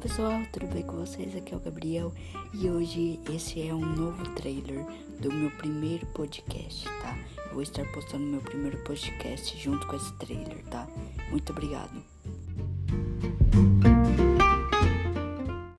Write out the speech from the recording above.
pessoal, tudo bem com vocês? Aqui é o Gabriel e hoje esse é um novo trailer do meu primeiro podcast, tá? Eu vou estar postando meu primeiro podcast junto com esse trailer, tá? Muito obrigado.